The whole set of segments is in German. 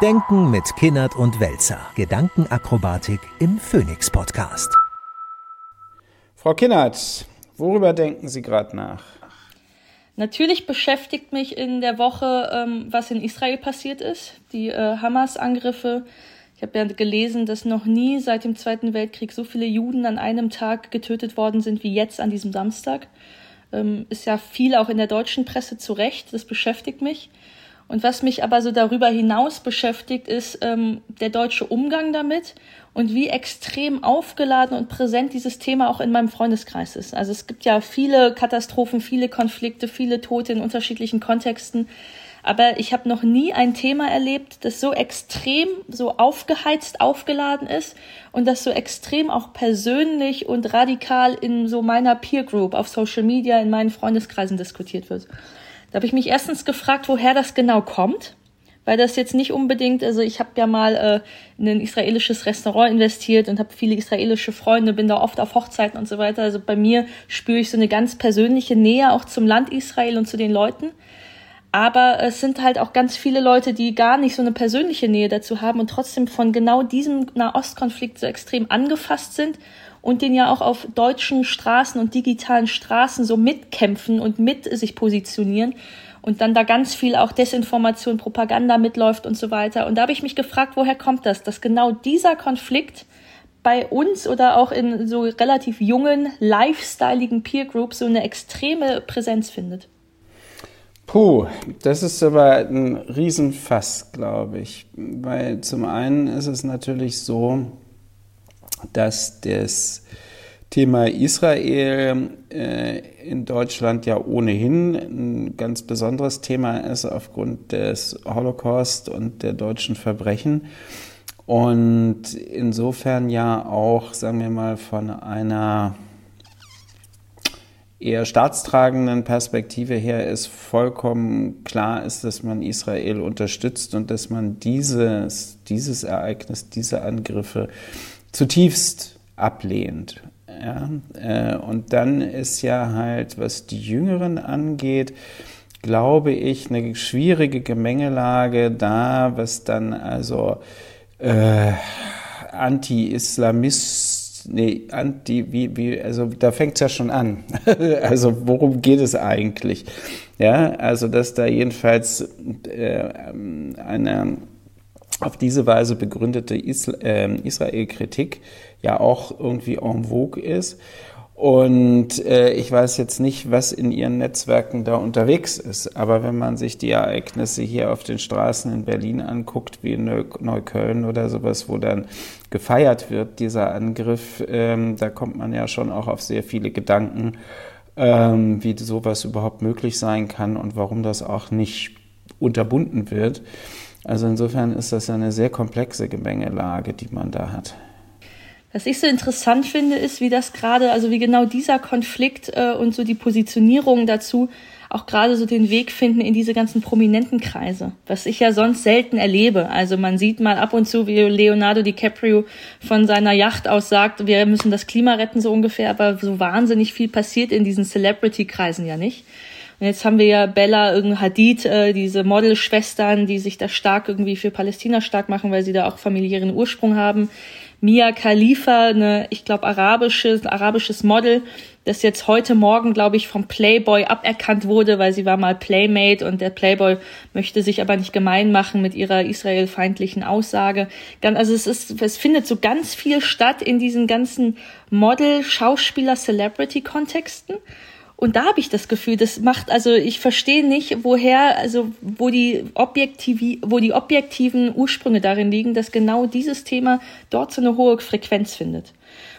Denken mit Kinnert und Welzer. Gedankenakrobatik im Phoenix Podcast. Frau Kinnert, worüber denken Sie gerade nach? Natürlich beschäftigt mich in der Woche, ähm, was in Israel passiert ist. Die äh, Hamas-Angriffe. Ich habe ja gelesen, dass noch nie seit dem Zweiten Weltkrieg so viele Juden an einem Tag getötet worden sind wie jetzt an diesem Samstag. Ähm, ist ja viel auch in der deutschen Presse zu Recht. Das beschäftigt mich. Und was mich aber so darüber hinaus beschäftigt, ist ähm, der deutsche Umgang damit und wie extrem aufgeladen und präsent dieses Thema auch in meinem Freundeskreis ist. Also es gibt ja viele Katastrophen, viele Konflikte, viele Tote in unterschiedlichen Kontexten. Aber ich habe noch nie ein Thema erlebt, das so extrem, so aufgeheizt, aufgeladen ist und das so extrem auch persönlich und radikal in so meiner Peer Group auf Social Media, in meinen Freundeskreisen diskutiert wird. Da habe ich mich erstens gefragt, woher das genau kommt, weil das jetzt nicht unbedingt, also ich habe ja mal äh, in ein israelisches Restaurant investiert und habe viele israelische Freunde, bin da oft auf Hochzeiten und so weiter. Also bei mir spüre ich so eine ganz persönliche Nähe auch zum Land Israel und zu den Leuten. Aber es sind halt auch ganz viele Leute, die gar nicht so eine persönliche Nähe dazu haben und trotzdem von genau diesem Nahostkonflikt so extrem angefasst sind und den ja auch auf deutschen Straßen und digitalen Straßen so mitkämpfen und mit sich positionieren und dann da ganz viel auch Desinformation, Propaganda mitläuft und so weiter. Und da habe ich mich gefragt, woher kommt das, dass genau dieser Konflikt bei uns oder auch in so relativ jungen, lifestyleigen Peer Groups so eine extreme Präsenz findet. Puh, das ist aber ein Riesenfass, glaube ich. Weil zum einen ist es natürlich so, dass das Thema Israel äh, in Deutschland ja ohnehin ein ganz besonderes Thema ist aufgrund des Holocaust und der deutschen Verbrechen. Und insofern ja auch, sagen wir mal, von einer eher staatstragenden Perspektive her ist vollkommen klar ist, dass man Israel unterstützt und dass man dieses, dieses Ereignis, diese Angriffe zutiefst ablehnt. Ja, äh, und dann ist ja halt, was die Jüngeren angeht, glaube ich, eine schwierige Gemengelage da, was dann also äh, Anti-Islamist, nee, Anti, wie, wie, also da fängt es ja schon an. also worum geht es eigentlich? Ja, also dass da jedenfalls äh, eine auf diese Weise begründete ähm, Israel-Kritik ja auch irgendwie en vogue ist. Und äh, ich weiß jetzt nicht, was in ihren Netzwerken da unterwegs ist. Aber wenn man sich die Ereignisse hier auf den Straßen in Berlin anguckt, wie in Neukölln oder sowas, wo dann gefeiert wird, dieser Angriff, ähm, da kommt man ja schon auch auf sehr viele Gedanken, ähm, wie sowas überhaupt möglich sein kann und warum das auch nicht unterbunden wird. Also insofern ist das eine sehr komplexe Gemengelage, die man da hat. Was ich so interessant finde, ist, wie das gerade, also wie genau dieser Konflikt äh, und so die Positionierung dazu auch gerade so den Weg finden in diese ganzen prominenten Kreise, was ich ja sonst selten erlebe. Also man sieht mal ab und zu, wie Leonardo DiCaprio von seiner Yacht aus sagt, wir müssen das Klima retten so ungefähr, aber so wahnsinnig viel passiert in diesen Celebrity-Kreisen ja nicht. Und jetzt haben wir ja Bella irgendwie Hadid, äh, diese Modelschwestern, die sich da stark irgendwie für Palästina stark machen, weil sie da auch familiären Ursprung haben. Mia Khalifa, eine, ich glaube, arabisches, arabisches Model, das jetzt heute Morgen, glaube ich, vom Playboy aberkannt wurde, weil sie war mal Playmate und der Playboy möchte sich aber nicht gemein machen mit ihrer israelfeindlichen Aussage. Dann, also es ist, es findet so ganz viel statt in diesen ganzen Model, Schauspieler, Celebrity-Kontexten. Und da habe ich das Gefühl, das macht, also ich verstehe nicht, woher, also wo die objektiv, wo die objektiven Ursprünge darin liegen, dass genau dieses Thema dort so eine hohe Frequenz findet.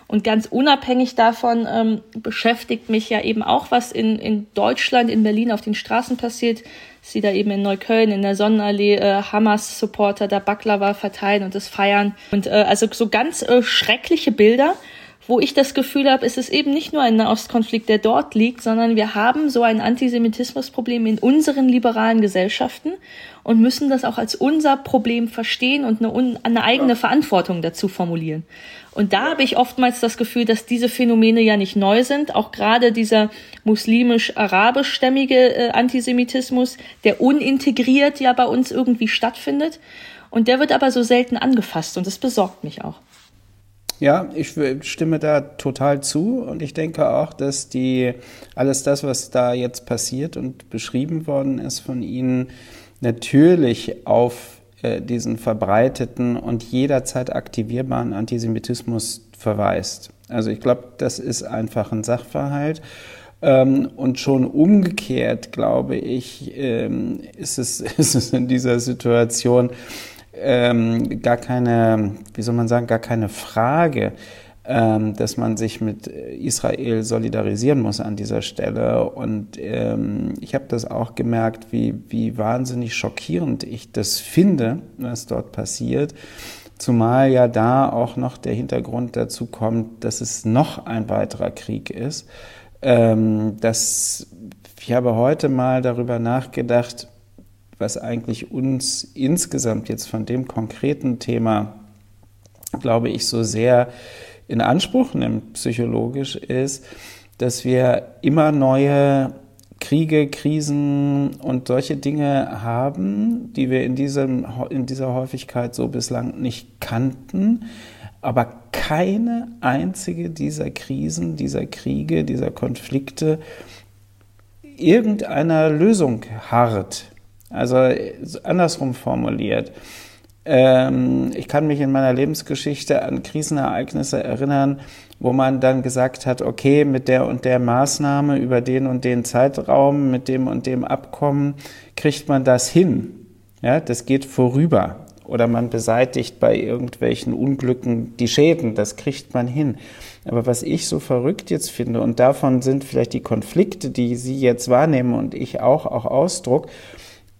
Und ganz unabhängig davon ähm, beschäftigt mich ja eben auch, was in, in Deutschland, in Berlin auf den Straßen passiert. Sie da eben in Neukölln in der Sonnenallee äh, Hamas-Supporter da Baklava verteilen und das feiern. Und äh, also so ganz äh, schreckliche Bilder wo ich das Gefühl habe, es ist eben nicht nur ein Nahostkonflikt, der dort liegt, sondern wir haben so ein Antisemitismusproblem in unseren liberalen Gesellschaften und müssen das auch als unser Problem verstehen und eine, eine eigene Verantwortung dazu formulieren. Und da habe ich oftmals das Gefühl, dass diese Phänomene ja nicht neu sind. Auch gerade dieser muslimisch-arabischstämmige äh, Antisemitismus, der unintegriert ja bei uns irgendwie stattfindet. Und der wird aber so selten angefasst und das besorgt mich auch. Ja, ich stimme da total zu und ich denke auch, dass die alles das, was da jetzt passiert und beschrieben worden ist von Ihnen, natürlich auf äh, diesen verbreiteten und jederzeit aktivierbaren Antisemitismus verweist. Also ich glaube, das ist einfach ein Sachverhalt. Ähm, und schon umgekehrt, glaube ich, ähm, ist, es, ist es in dieser Situation ähm, gar keine, wie soll man sagen, gar keine Frage, ähm, dass man sich mit Israel solidarisieren muss an dieser Stelle. Und ähm, ich habe das auch gemerkt, wie, wie wahnsinnig schockierend ich das finde, was dort passiert. Zumal ja da auch noch der Hintergrund dazu kommt, dass es noch ein weiterer Krieg ist. Ähm, dass ich habe heute mal darüber nachgedacht, was eigentlich uns insgesamt jetzt von dem konkreten Thema, glaube ich, so sehr in Anspruch nimmt, psychologisch, ist, dass wir immer neue Kriege, Krisen und solche Dinge haben, die wir in, diesem, in dieser Häufigkeit so bislang nicht kannten. Aber keine einzige dieser Krisen, dieser Kriege, dieser Konflikte irgendeiner Lösung harrt. Also andersrum formuliert. Ähm, ich kann mich in meiner Lebensgeschichte an Krisenereignisse erinnern, wo man dann gesagt hat, okay, mit der und der Maßnahme über den und den Zeitraum, mit dem und dem Abkommen kriegt man das hin. Ja, das geht vorüber. Oder man beseitigt bei irgendwelchen Unglücken die Schäden, das kriegt man hin. Aber was ich so verrückt jetzt finde, und davon sind vielleicht die Konflikte, die Sie jetzt wahrnehmen und ich auch, auch Ausdruck,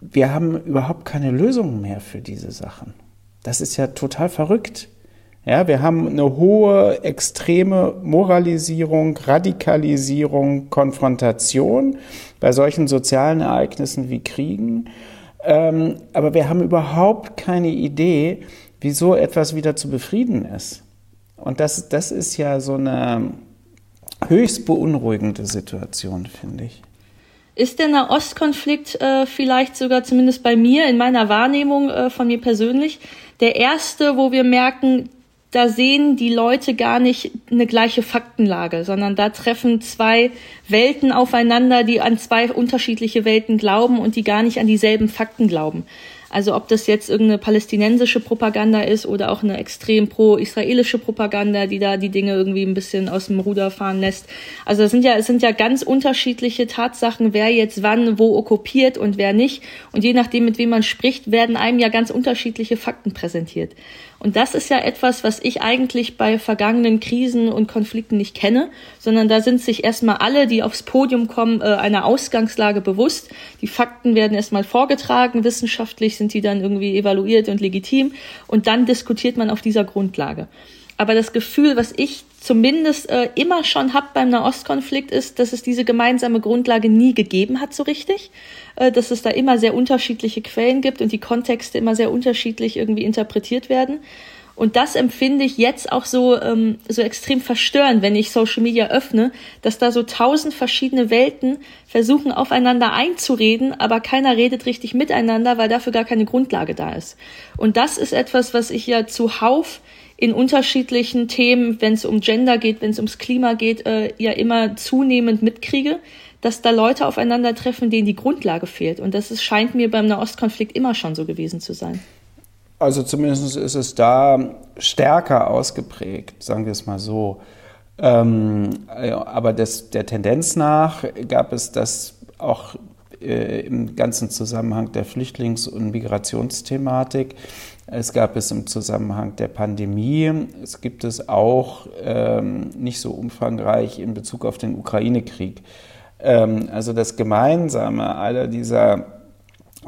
wir haben überhaupt keine Lösung mehr für diese Sachen. Das ist ja total verrückt. Ja, wir haben eine hohe, extreme Moralisierung, Radikalisierung, Konfrontation bei solchen sozialen Ereignissen wie Kriegen. Ähm, aber wir haben überhaupt keine Idee, wie so etwas wieder zu befrieden ist. Und das, das ist ja so eine höchst beunruhigende Situation, finde ich. Ist der Nahostkonflikt äh, vielleicht sogar zumindest bei mir, in meiner Wahrnehmung äh, von mir persönlich, der erste, wo wir merken, da sehen die Leute gar nicht eine gleiche Faktenlage, sondern da treffen zwei Welten aufeinander, die an zwei unterschiedliche Welten glauben und die gar nicht an dieselben Fakten glauben. Also ob das jetzt irgendeine palästinensische Propaganda ist oder auch eine extrem pro-israelische Propaganda, die da die Dinge irgendwie ein bisschen aus dem Ruder fahren lässt. Also es sind ja, es sind ja ganz unterschiedliche Tatsachen, wer jetzt wann wo okkupiert und wer nicht. Und je nachdem, mit wem man spricht, werden einem ja ganz unterschiedliche Fakten präsentiert. Und das ist ja etwas, was ich eigentlich bei vergangenen Krisen und Konflikten nicht kenne, sondern da sind sich erstmal alle, die aufs Podium kommen, äh, einer Ausgangslage bewusst. Die Fakten werden erstmal vorgetragen, wissenschaftlich sind die dann irgendwie evaluiert und legitim und dann diskutiert man auf dieser Grundlage. Aber das Gefühl, was ich zumindest äh, immer schon habe beim Nahostkonflikt, ist, dass es diese gemeinsame Grundlage nie gegeben hat so richtig, äh, dass es da immer sehr unterschiedliche Quellen gibt und die Kontexte immer sehr unterschiedlich irgendwie interpretiert werden. Und das empfinde ich jetzt auch so, ähm, so extrem verstörend, wenn ich Social Media öffne, dass da so tausend verschiedene Welten versuchen aufeinander einzureden, aber keiner redet richtig miteinander, weil dafür gar keine Grundlage da ist. Und das ist etwas, was ich ja zuhauf in unterschiedlichen Themen, wenn es um Gender geht, wenn es ums Klima geht, äh, ja immer zunehmend mitkriege, dass da Leute aufeinandertreffen, denen die Grundlage fehlt. Und das ist, scheint mir beim Nahostkonflikt immer schon so gewesen zu sein. Also zumindest ist es da stärker ausgeprägt, sagen wir es mal so. Ähm, aber das, der Tendenz nach gab es das auch äh, im ganzen Zusammenhang der Flüchtlings- und Migrationsthematik. Es gab es im Zusammenhang der Pandemie. Es gibt es auch ähm, nicht so umfangreich in Bezug auf den Ukraine-Krieg. Ähm, also das Gemeinsame aller dieser,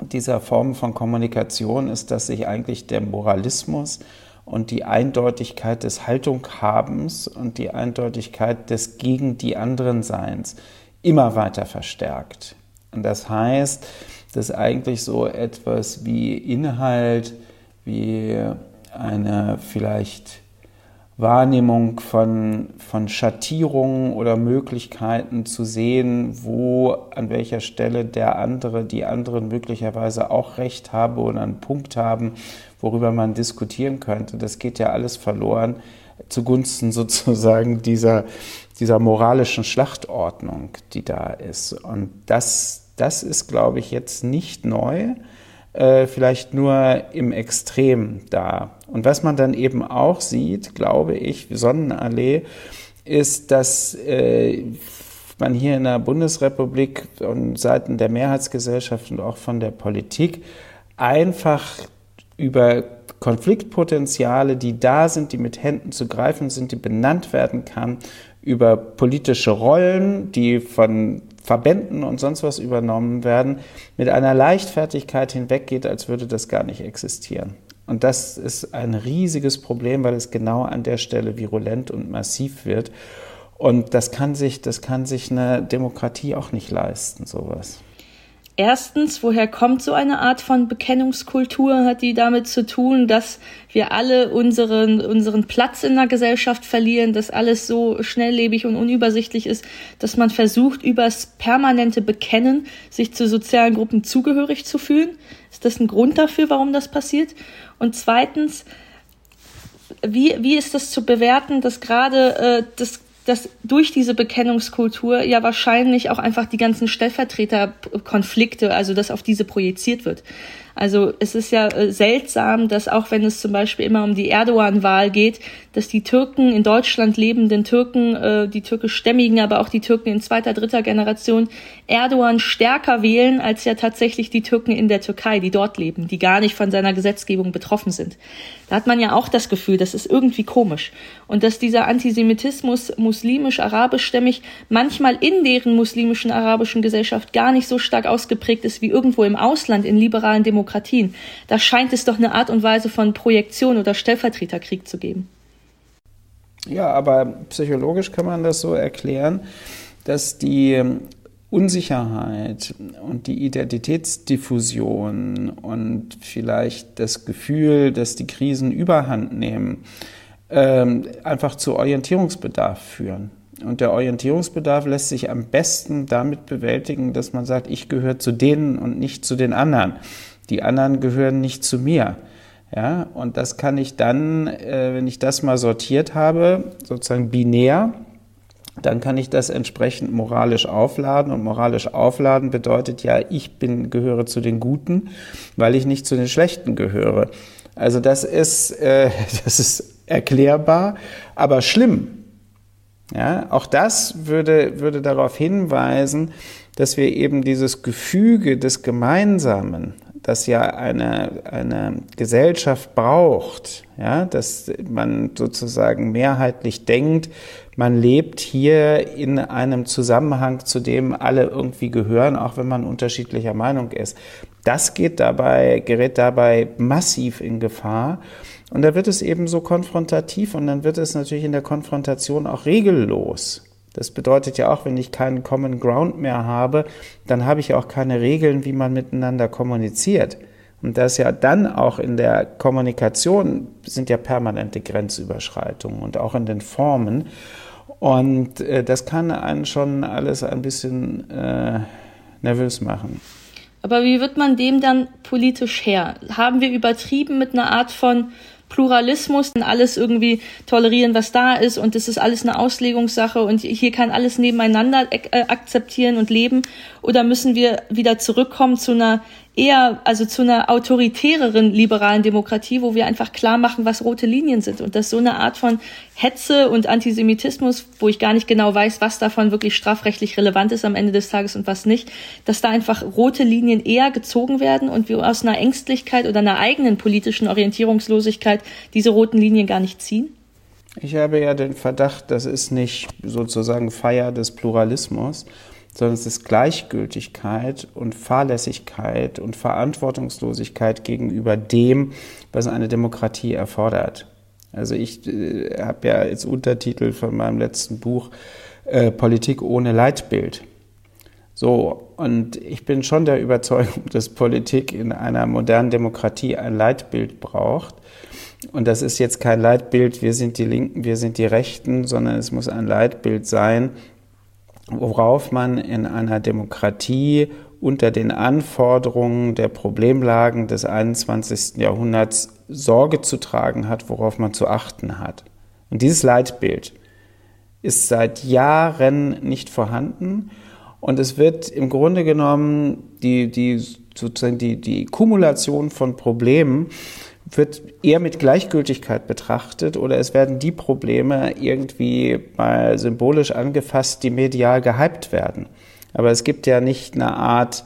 dieser Formen von Kommunikation ist, dass sich eigentlich der Moralismus und die Eindeutigkeit des Haltunghabens und die Eindeutigkeit des gegen die anderen Seins immer weiter verstärkt. Und das heißt, dass eigentlich so etwas wie Inhalt, wie eine vielleicht Wahrnehmung von, von Schattierungen oder Möglichkeiten zu sehen, wo an welcher Stelle der andere, die anderen möglicherweise auch recht habe oder einen Punkt haben, worüber man diskutieren könnte. Das geht ja alles verloren zugunsten sozusagen dieser, dieser moralischen Schlachtordnung, die da ist. Und das, das ist, glaube ich, jetzt nicht neu äh, vielleicht nur im Extrem da. Und was man dann eben auch sieht, glaube ich, Sonnenallee, ist, dass äh, man hier in der Bundesrepublik und Seiten der Mehrheitsgesellschaft und auch von der Politik einfach über Konfliktpotenziale, die da sind, die mit Händen zu greifen sind, die benannt werden kann, über politische Rollen, die von Verbänden und sonst was übernommen werden, mit einer Leichtfertigkeit hinweggeht, als würde das gar nicht existieren. Und das ist ein riesiges Problem, weil es genau an der Stelle virulent und massiv wird. Und das kann sich, das kann sich eine Demokratie auch nicht leisten, sowas. Erstens, woher kommt so eine Art von Bekennungskultur? Hat die damit zu tun, dass wir alle unseren, unseren Platz in der Gesellschaft verlieren, dass alles so schnelllebig und unübersichtlich ist, dass man versucht, übers permanente Bekennen sich zu sozialen Gruppen zugehörig zu fühlen? Ist das ein Grund dafür, warum das passiert? Und zweitens, wie, wie ist das zu bewerten, dass gerade äh, das dass durch diese Bekennungskultur ja wahrscheinlich auch einfach die ganzen Stellvertreterkonflikte, also dass auf diese projiziert wird. Also es ist ja äh, seltsam, dass auch wenn es zum Beispiel immer um die Erdogan-Wahl geht, dass die Türken in Deutschland lebenden Türken, äh, die türkischstämmigen, aber auch die Türken in zweiter, dritter Generation Erdogan stärker wählen als ja tatsächlich die Türken in der Türkei, die dort leben, die gar nicht von seiner Gesetzgebung betroffen sind. Da hat man ja auch das Gefühl, das ist irgendwie komisch. Und dass dieser Antisemitismus muslimisch-arabischstämmig manchmal in deren muslimischen arabischen Gesellschaft gar nicht so stark ausgeprägt ist wie irgendwo im Ausland in liberalen Demokratien. Da scheint es doch eine Art und Weise von Projektion oder Stellvertreterkrieg zu geben. Ja, aber psychologisch kann man das so erklären, dass die Unsicherheit und die Identitätsdiffusion und vielleicht das Gefühl, dass die Krisen überhand nehmen, ähm, einfach zu Orientierungsbedarf führen. Und der Orientierungsbedarf lässt sich am besten damit bewältigen, dass man sagt, ich gehöre zu denen und nicht zu den anderen. Die anderen gehören nicht zu mir. Ja, und das kann ich dann, äh, wenn ich das mal sortiert habe, sozusagen binär, dann kann ich das entsprechend moralisch aufladen. Und moralisch aufladen bedeutet ja, ich bin, gehöre zu den Guten, weil ich nicht zu den Schlechten gehöre. Also das ist, äh, das ist erklärbar, aber schlimm. Ja, auch das würde, würde darauf hinweisen, dass wir eben dieses Gefüge des Gemeinsamen, das ja eine, eine Gesellschaft braucht, ja, dass man sozusagen mehrheitlich denkt, man lebt hier in einem Zusammenhang, zu dem alle irgendwie gehören, auch wenn man unterschiedlicher Meinung ist. Das geht dabei, gerät dabei massiv in Gefahr. Und da wird es eben so konfrontativ und dann wird es natürlich in der Konfrontation auch regellos. Das bedeutet ja auch, wenn ich keinen Common Ground mehr habe, dann habe ich auch keine Regeln, wie man miteinander kommuniziert. Und das ja dann auch in der Kommunikation sind ja permanente Grenzüberschreitungen und auch in den Formen. Und äh, das kann einen schon alles ein bisschen äh, nervös machen. Aber wie wird man dem dann politisch her? Haben wir übertrieben mit einer Art von Pluralismus, alles irgendwie tolerieren, was da ist und das ist alles eine Auslegungssache und hier kann alles nebeneinander äh, akzeptieren und leben? Oder müssen wir wieder zurückkommen zu einer eher, also zu einer autoritäreren liberalen Demokratie, wo wir einfach klar machen, was rote Linien sind und dass so eine Art von Hetze und Antisemitismus, wo ich gar nicht genau weiß, was davon wirklich strafrechtlich relevant ist am Ende des Tages und was nicht, dass da einfach rote Linien eher gezogen werden und wir aus einer Ängstlichkeit oder einer eigenen politischen Orientierungslosigkeit diese roten Linien gar nicht ziehen? Ich habe ja den Verdacht, das ist nicht sozusagen Feier des Pluralismus, sondern es ist Gleichgültigkeit und Fahrlässigkeit und Verantwortungslosigkeit gegenüber dem, was eine Demokratie erfordert. Also ich äh, habe ja als Untertitel von meinem letzten Buch äh, Politik ohne Leitbild. So, und ich bin schon der Überzeugung, dass Politik in einer modernen Demokratie ein Leitbild braucht. Und das ist jetzt kein Leitbild, wir sind die Linken, wir sind die Rechten, sondern es muss ein Leitbild sein, worauf man in einer Demokratie unter den Anforderungen der Problemlagen des 21. Jahrhunderts Sorge zu tragen hat, worauf man zu achten hat. Und dieses Leitbild ist seit Jahren nicht vorhanden und es wird im Grunde genommen die, die, sozusagen die, die Kumulation von Problemen wird eher mit Gleichgültigkeit betrachtet oder es werden die Probleme irgendwie mal symbolisch angefasst, die medial gehypt werden. Aber es gibt ja nicht eine Art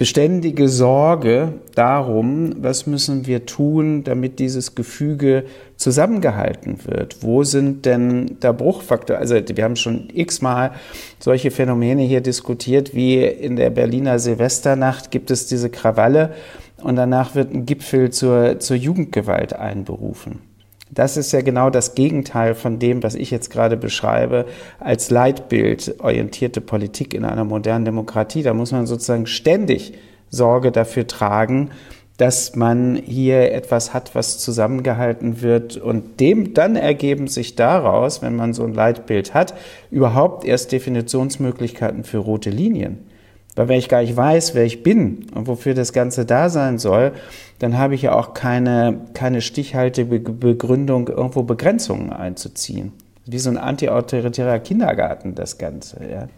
beständige Sorge darum, was müssen wir tun, damit dieses Gefüge zusammengehalten wird. Wo sind denn der Bruchfaktor? Also wir haben schon x-mal solche Phänomene hier diskutiert, wie in der Berliner Silvesternacht gibt es diese Krawalle und danach wird ein Gipfel zur, zur Jugendgewalt einberufen. Das ist ja genau das Gegenteil von dem, was ich jetzt gerade beschreibe, als Leitbild orientierte Politik in einer modernen Demokratie. Da muss man sozusagen ständig Sorge dafür tragen, dass man hier etwas hat, was zusammengehalten wird. Und dem dann ergeben sich daraus, wenn man so ein Leitbild hat, überhaupt erst Definitionsmöglichkeiten für rote Linien. Weil wenn ich gar nicht weiß, wer ich bin und wofür das Ganze da sein soll, dann habe ich ja auch keine, keine stichhaltige Begründung, irgendwo Begrenzungen einzuziehen. Wie so ein antiautoritärer Kindergarten, das Ganze. Ja.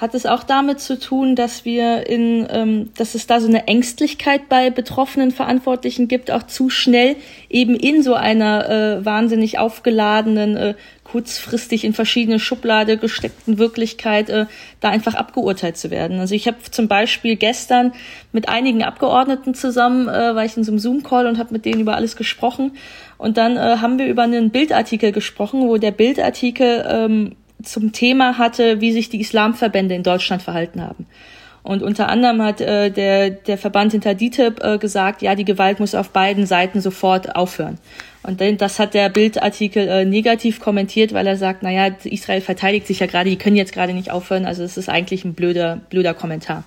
Hat es auch damit zu tun, dass wir in, ähm, dass es da so eine Ängstlichkeit bei betroffenen Verantwortlichen gibt, auch zu schnell eben in so einer äh, wahnsinnig aufgeladenen, äh, kurzfristig in verschiedene Schublade gesteckten Wirklichkeit äh, da einfach abgeurteilt zu werden. Also ich habe zum Beispiel gestern mit einigen Abgeordneten zusammen, äh, war ich in so einem Zoom-Call und habe mit denen über alles gesprochen. Und dann äh, haben wir über einen Bildartikel gesprochen, wo der Bildartikel ähm, zum Thema hatte, wie sich die Islamverbände in Deutschland verhalten haben. Und unter anderem hat äh, der, der Verband hinter DITIB äh, gesagt, ja, die Gewalt muss auf beiden Seiten sofort aufhören. Und das hat der Bildartikel äh, negativ kommentiert, weil er sagt, naja, Israel verteidigt sich ja gerade, die können jetzt gerade nicht aufhören. Also es ist eigentlich ein blöder, blöder Kommentar.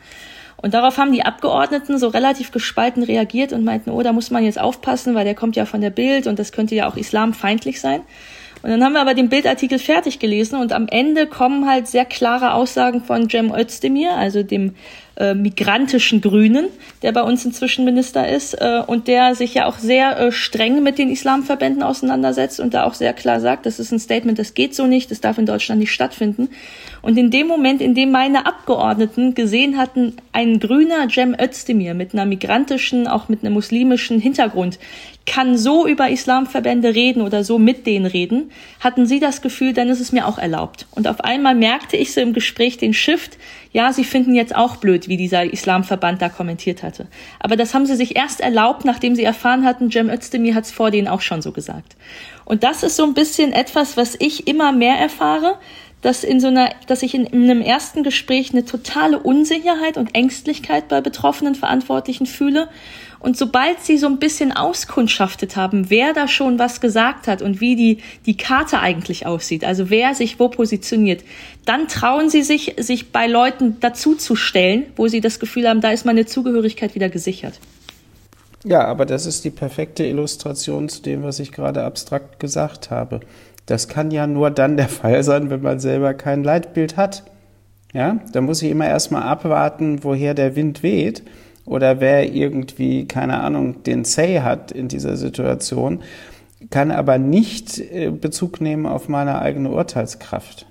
Und darauf haben die Abgeordneten so relativ gespalten reagiert und meinten, oh, da muss man jetzt aufpassen, weil der kommt ja von der Bild und das könnte ja auch islamfeindlich sein. Und dann haben wir aber den Bildartikel fertig gelesen und am Ende kommen halt sehr klare Aussagen von Cem Özdemir, also dem äh, migrantischen Grünen, der bei uns inzwischen Minister ist äh, und der sich ja auch sehr äh, streng mit den Islamverbänden auseinandersetzt und da auch sehr klar sagt, das ist ein Statement, das geht so nicht, das darf in Deutschland nicht stattfinden. Und in dem Moment, in dem meine Abgeordneten gesehen hatten, ein grüner Cem Özdemir mit einer migrantischen, auch mit einem muslimischen Hintergrund, kann so über Islamverbände reden oder so mit denen reden, hatten sie das Gefühl, dann ist es mir auch erlaubt. Und auf einmal merkte ich so im Gespräch den Shift, ja, sie finden jetzt auch blöd, wie dieser Islamverband da kommentiert hatte. Aber das haben sie sich erst erlaubt, nachdem sie erfahren hatten, Cem Özdemir hat es vor denen auch schon so gesagt. Und das ist so ein bisschen etwas, was ich immer mehr erfahre, dass in so einer, dass ich in, in einem ersten Gespräch eine totale Unsicherheit und Ängstlichkeit bei betroffenen Verantwortlichen fühle. Und sobald sie so ein bisschen auskundschaftet haben, wer da schon was gesagt hat und wie die, die Karte eigentlich aussieht, also wer sich wo positioniert, dann trauen sie sich, sich bei Leuten dazuzustellen, wo sie das Gefühl haben, da ist meine Zugehörigkeit wieder gesichert. Ja, aber das ist die perfekte Illustration zu dem, was ich gerade abstrakt gesagt habe. Das kann ja nur dann der Fall sein, wenn man selber kein Leitbild hat. Ja, da muss ich immer erstmal abwarten, woher der Wind weht oder wer irgendwie, keine Ahnung, den Say hat in dieser Situation, kann aber nicht äh, Bezug nehmen auf meine eigene Urteilskraft.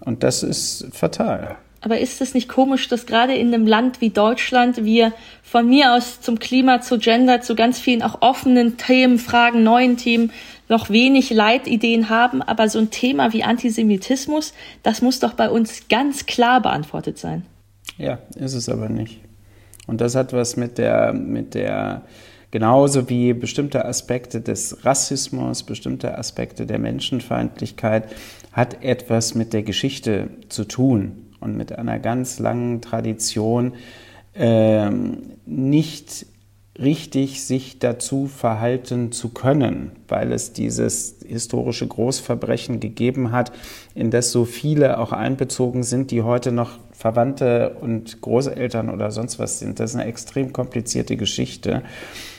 Und das ist fatal. Aber ist es nicht komisch, dass gerade in einem Land wie Deutschland wir von mir aus zum Klima, zu Gender, zu ganz vielen auch offenen Themen, Fragen, neuen Themen noch wenig Leitideen haben, aber so ein Thema wie Antisemitismus, das muss doch bei uns ganz klar beantwortet sein. Ja, ist es aber nicht. Und das hat was mit der, mit der, genauso wie bestimmte Aspekte des Rassismus, bestimmte Aspekte der Menschenfeindlichkeit, hat etwas mit der Geschichte zu tun und mit einer ganz langen Tradition, ähm, nicht richtig sich dazu verhalten zu können, weil es dieses historische Großverbrechen gegeben hat, in das so viele auch einbezogen sind, die heute noch Verwandte und Großeltern oder sonst was sind. Das ist eine extrem komplizierte Geschichte.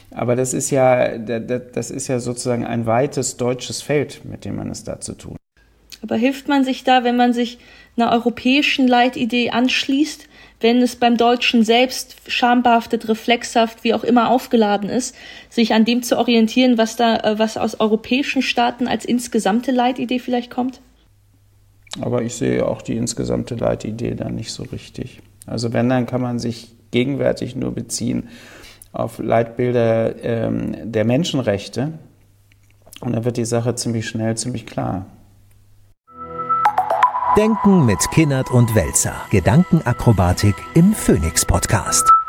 Aber das ist ja, das ist ja sozusagen ein weites deutsches Feld, mit dem man es da zu tun. Aber hilft man sich da, wenn man sich einer europäischen Leitidee anschließt, wenn es beim Deutschen selbst schambehaftet, reflexhaft, wie auch immer aufgeladen ist, sich an dem zu orientieren, was da, äh, was aus europäischen Staaten als insgesamte Leitidee vielleicht kommt? Aber ich sehe auch die insgesamte Leitidee da nicht so richtig. Also wenn, dann kann man sich gegenwärtig nur beziehen auf Leitbilder ähm, der Menschenrechte. Und dann wird die Sache ziemlich schnell, ziemlich klar. Denken mit Kinnert und Welzer. Gedankenakrobatik im Phoenix Podcast.